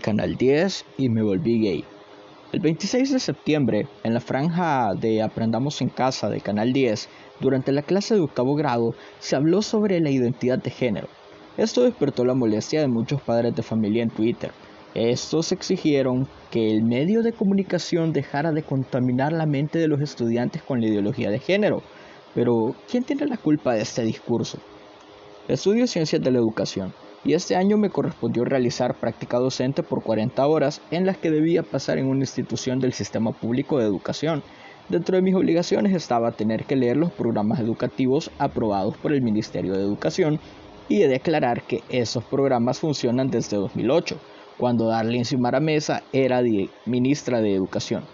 Canal 10 y me volví gay. El 26 de septiembre, en la franja de Aprendamos en Casa del Canal 10, durante la clase de octavo grado, se habló sobre la identidad de género. Esto despertó la molestia de muchos padres de familia en Twitter. Estos exigieron que el medio de comunicación dejara de contaminar la mente de los estudiantes con la ideología de género. Pero, ¿quién tiene la culpa de este discurso? Estudio Ciencias de la Educación y este año me correspondió realizar práctica docente por 40 horas en las que debía pasar en una institución del sistema público de educación. Dentro de mis obligaciones estaba tener que leer los programas educativos aprobados por el Ministerio de Educación y he de aclarar que esos programas funcionan desde 2008, cuando Darlene Simara Mesa era ministra de Educación.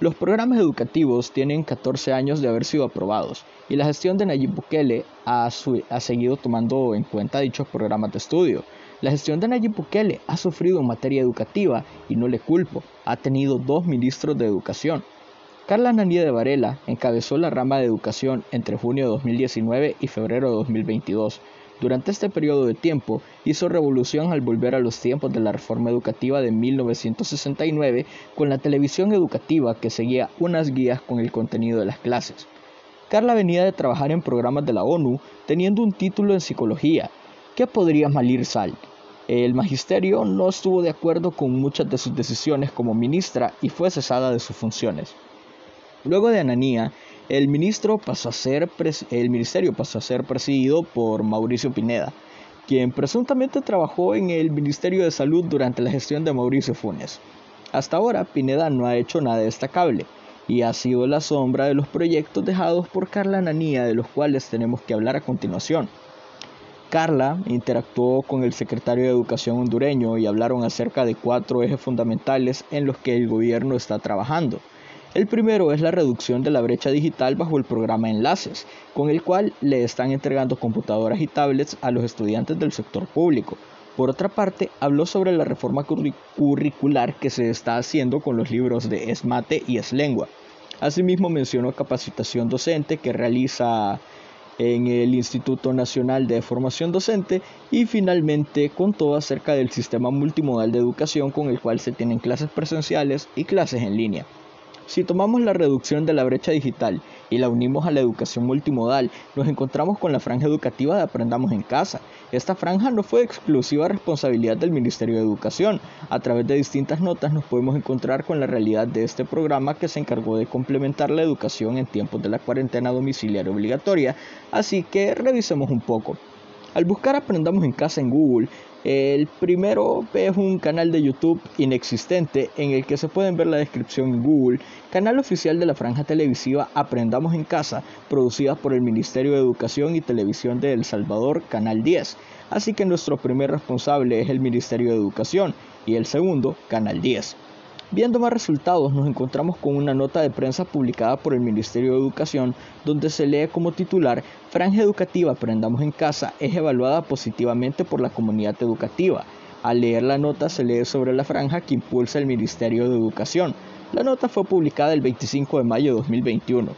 Los programas educativos tienen 14 años de haber sido aprobados y la gestión de Nayib Bukele ha, seguido tomando en cuenta dichos programas de estudio. La gestión de Nayib Bukele ha sufrido en materia educativa y no le culpo, ha tenido dos ministros de educación. Carla Nanía de Varela encabezó la rama de educación entre junio de 2019 y febrero de 2022 durante este periodo de tiempo hizo revolución al volver a los tiempos de la reforma educativa de 1969 con la televisión educativa que seguía unas guías con el contenido de las clases. Carla venía de trabajar en programas de la ONU teniendo un título en psicología. ¿Qué podría malir sal? El magisterio no estuvo de acuerdo con muchas de sus decisiones como ministra y fue cesada de sus funciones. Luego de Ananía, el, ministerio pasó a ser presidido por Mauricio Pineda, quien presuntamente trabajó en el Ministerio de Salud durante la gestión de Mauricio Funes. Hasta ahora, Pineda no ha hecho nada destacable y ha sido la sombra de los proyectos dejados por Carla Nanía, de los cuales tenemos que hablar a continuación. Carla interactuó con el secretario de Educación hondureño y hablaron acerca de cuatro ejes fundamentales en los que el gobierno está trabajando. El primero es la reducción de la brecha digital bajo el programa Enlaces, con el cual le están entregando computadoras y tablets a los estudiantes del sector público. Por otra parte, habló sobre la reforma curricular que se está haciendo con los libros de Esmate y Eslengua. Asimismo mencionó capacitación docente que realiza en el Instituto Nacional de Formación Docente y finalmente contó acerca del sistema multimodal de educación con el cual se tienen clases presenciales y clases en línea. Si tomamos la reducción de la brecha digital y la unimos a la educación multimodal, nos encontramos con la franja educativa de Aprendamos en Casa. Esta franja no fue exclusiva responsabilidad del Ministerio de Educación. A través de distintas notas nos podemos encontrar con la realidad de este programa que se encargó de complementar la educación en tiempos de la cuarentena domiciliaria obligatoria. Así que revisemos un poco. Al buscar Aprendamos en Casa en Google, el primero es un canal de YouTube inexistente en el que se pueden ver la descripción en Google, canal oficial de la franja televisiva Aprendamos en Casa, producida por el Ministerio de Educación y Televisión de El Salvador, Canal 10. Así que nuestro primer responsable es el Ministerio de Educación y el segundo, Canal 10. Viendo más resultados, nos encontramos con una nota de prensa publicada por el Ministerio de Educación, donde se lee como titular, Franja Educativa Aprendamos en Casa es evaluada positivamente por la comunidad educativa. Al leer la nota se lee sobre la franja que impulsa el Ministerio de Educación. La nota fue publicada el 25 de mayo de 2021.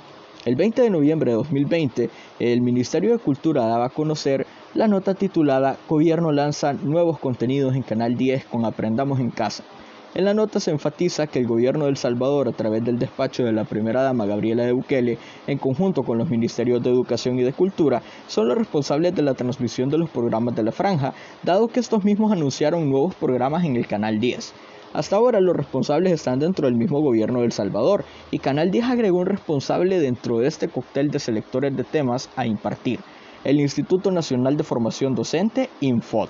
El 20 de noviembre de 2020, el Ministerio de Cultura daba a conocer la nota titulada Gobierno lanza nuevos contenidos en Canal 10 con Aprendamos en Casa. En la nota se enfatiza que el gobierno de El Salvador, a través del despacho de la primera dama Gabriela de Bukele, en conjunto con los ministerios de Educación y de Cultura, son los responsables de la transmisión de los programas de la franja, dado que estos mismos anunciaron nuevos programas en el Canal 10. Hasta ahora los responsables están dentro del mismo gobierno de El Salvador y Canal 10 agregó un responsable dentro de este cóctel de selectores de temas a impartir, el Instituto Nacional de Formación Docente, INFOT.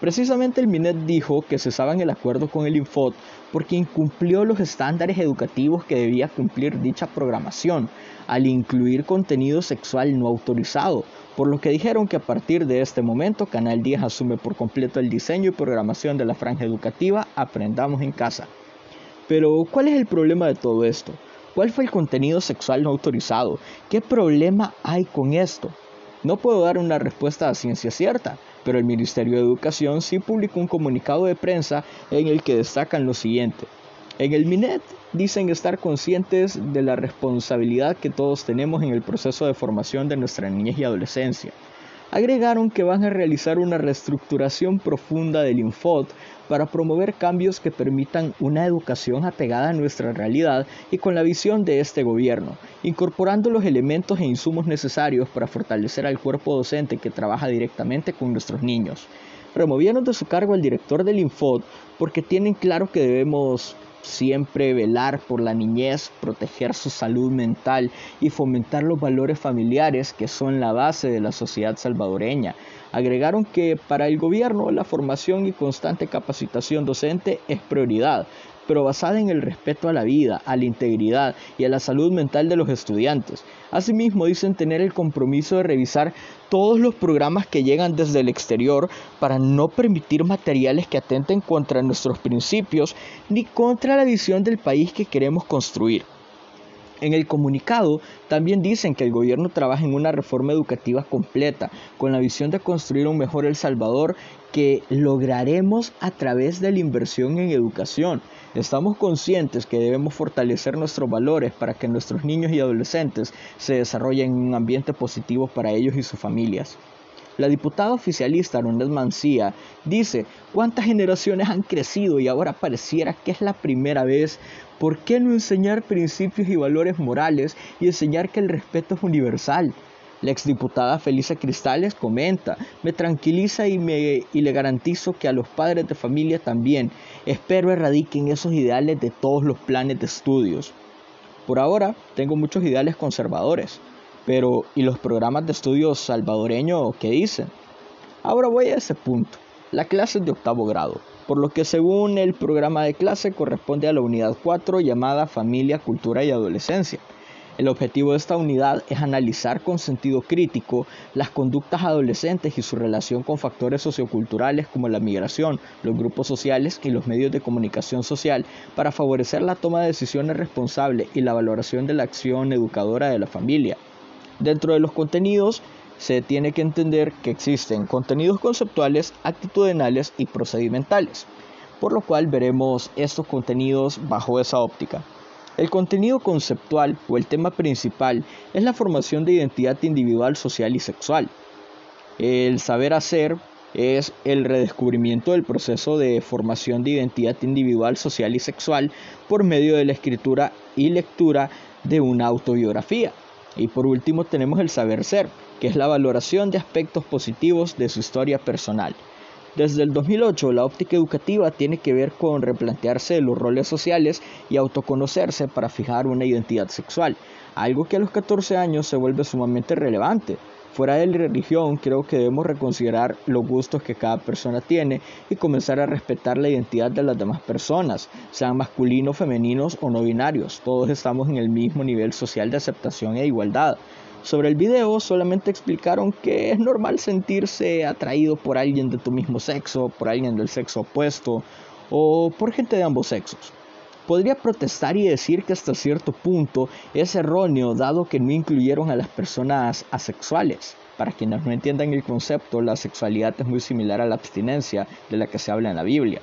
Precisamente el MINET dijo que cesaban el acuerdo con el Infot porque incumplió los estándares educativos que debía cumplir dicha programación al incluir contenido sexual no autorizado, por lo que dijeron que a partir de este momento Canal 10 asume por completo el diseño y programación de la franja educativa Aprendamos en casa. Pero, ¿cuál es el problema de todo esto? ¿Cuál fue el contenido sexual no autorizado? ¿Qué problema hay con esto? No puedo dar una respuesta a ciencia cierta, pero el Ministerio de Educación sí publicó un comunicado de prensa en el que destacan lo siguiente. En el MINET dicen estar conscientes de la responsabilidad que todos tenemos en el proceso de formación de nuestra niñez y adolescencia. Agregaron que van a realizar una reestructuración profunda del Infod para promover cambios que permitan una educación apegada a nuestra realidad y con la visión de este gobierno, incorporando los elementos e insumos necesarios para fortalecer al cuerpo docente que trabaja directamente con nuestros niños. Removieron de su cargo al director del Infod porque tienen claro que debemos siempre velar por la niñez, proteger su salud mental y fomentar los valores familiares que son la base de la sociedad salvadoreña. Agregaron que para el gobierno la formación y constante capacitación docente es prioridad, pero basada en el respeto a la vida, a la integridad y a la salud mental de los estudiantes. Asimismo, dicen tener el compromiso de revisar todos los programas que llegan desde el exterior para no permitir materiales que atenten contra nuestros principios ni contra la visión del país que queremos construir. En el comunicado también dicen que el gobierno trabaja en una reforma educativa completa con la visión de construir un mejor El Salvador que lograremos a través de la inversión en educación. Estamos conscientes que debemos fortalecer nuestros valores para que nuestros niños y adolescentes se desarrollen en un ambiente positivo para ellos y sus familias. La diputada oficialista Ronald Mancía dice, ¿cuántas generaciones han crecido y ahora pareciera que es la primera vez? ¿Por qué no enseñar principios y valores morales y enseñar que el respeto es universal? La exdiputada Felisa Cristales comenta, me tranquiliza y, me, y le garantizo que a los padres de familia también. Espero erradiquen esos ideales de todos los planes de estudios. Por ahora tengo muchos ideales conservadores, pero ¿y los programas de estudios salvadoreños qué dicen? Ahora voy a ese punto. La clase es de octavo grado, por lo que según el programa de clase corresponde a la unidad 4 llamada Familia, Cultura y Adolescencia. El objetivo de esta unidad es analizar con sentido crítico las conductas adolescentes y su relación con factores socioculturales como la migración, los grupos sociales y los medios de comunicación social para favorecer la toma de decisiones responsables y la valoración de la acción educadora de la familia. Dentro de los contenidos se tiene que entender que existen contenidos conceptuales, actitudinales y procedimentales, por lo cual veremos estos contenidos bajo esa óptica. El contenido conceptual o el tema principal es la formación de identidad individual, social y sexual. El saber hacer es el redescubrimiento del proceso de formación de identidad individual, social y sexual por medio de la escritura y lectura de una autobiografía. Y por último tenemos el saber ser, que es la valoración de aspectos positivos de su historia personal. Desde el 2008, la óptica educativa tiene que ver con replantearse los roles sociales y autoconocerse para fijar una identidad sexual, algo que a los 14 años se vuelve sumamente relevante. Fuera de la religión, creo que debemos reconsiderar los gustos que cada persona tiene y comenzar a respetar la identidad de las demás personas, sean masculinos, femeninos o no binarios. Todos estamos en el mismo nivel social de aceptación e igualdad. Sobre el video solamente explicaron que es normal sentirse atraído por alguien de tu mismo sexo, por alguien del sexo opuesto o por gente de ambos sexos. Podría protestar y decir que hasta cierto punto es erróneo dado que no incluyeron a las personas asexuales. Para quienes no entiendan el concepto, la sexualidad es muy similar a la abstinencia de la que se habla en la Biblia.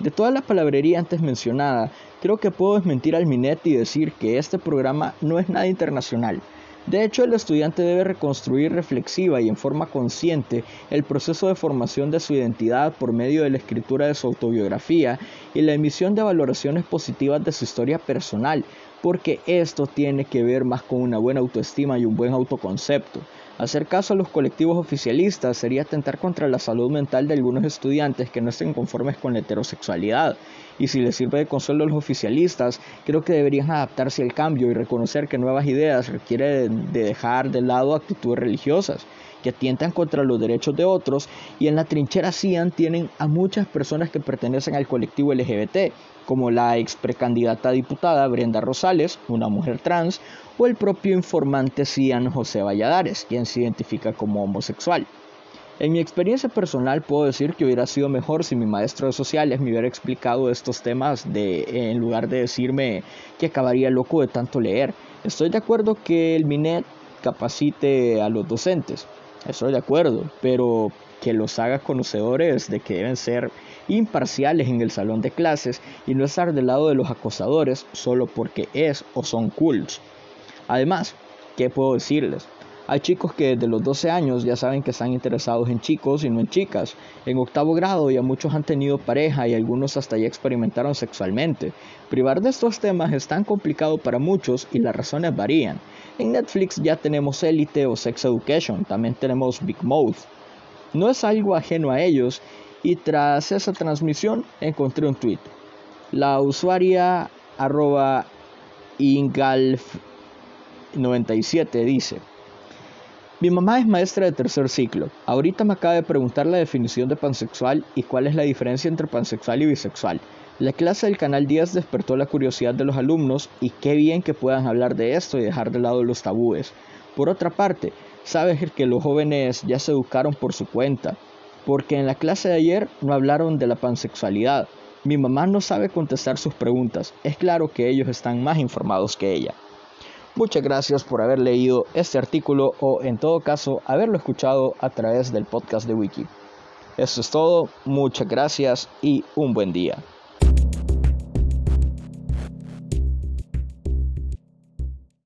De toda la palabrería antes mencionada, creo que puedo desmentir al Minet y decir que este programa no es nada internacional. De hecho, el estudiante debe reconstruir reflexiva y en forma consciente el proceso de formación de su identidad por medio de la escritura de su autobiografía y la emisión de valoraciones positivas de su historia personal, porque esto tiene que ver más con una buena autoestima y un buen autoconcepto. Hacer caso a los colectivos oficialistas sería atentar contra la salud mental de algunos estudiantes que no estén conformes con la heterosexualidad. Y si les sirve de consuelo a los oficialistas, creo que deberían adaptarse al cambio y reconocer que nuevas ideas requieren de dejar de lado actitudes religiosas que atientan contra los derechos de otros y en la trinchera CIAN tienen a muchas personas que pertenecen al colectivo LGBT, como la ex precandidata diputada Brenda Rosales, una mujer trans, o el propio informante CIAN José Valladares, quien se identifica como homosexual. En mi experiencia personal puedo decir que hubiera sido mejor si mi maestro de sociales me hubiera explicado estos temas de, en lugar de decirme que acabaría loco de tanto leer. Estoy de acuerdo que el MINET capacite a los docentes, Estoy de acuerdo, pero que los haga conocedores de que deben ser imparciales en el salón de clases y no estar del lado de los acosadores solo porque es o son cools. Además, ¿qué puedo decirles? Hay chicos que desde los 12 años ya saben que están interesados en chicos y no en chicas. En octavo grado ya muchos han tenido pareja y algunos hasta ya experimentaron sexualmente. Privar de estos temas es tan complicado para muchos y las razones varían. En Netflix ya tenemos Elite o Sex Education, también tenemos Big Mouth. No es algo ajeno a ellos y tras esa transmisión encontré un tweet. La usuaria arroba ingalf97 dice, mi mamá es maestra de tercer ciclo. Ahorita me acaba de preguntar la definición de pansexual y cuál es la diferencia entre pansexual y bisexual. La clase del Canal 10 despertó la curiosidad de los alumnos y qué bien que puedan hablar de esto y dejar de lado los tabúes. Por otra parte, sabes que los jóvenes ya se educaron por su cuenta, porque en la clase de ayer no hablaron de la pansexualidad. Mi mamá no sabe contestar sus preguntas, es claro que ellos están más informados que ella. Muchas gracias por haber leído este artículo o en todo caso haberlo escuchado a través del podcast de Wiki. Eso es todo, muchas gracias y un buen día.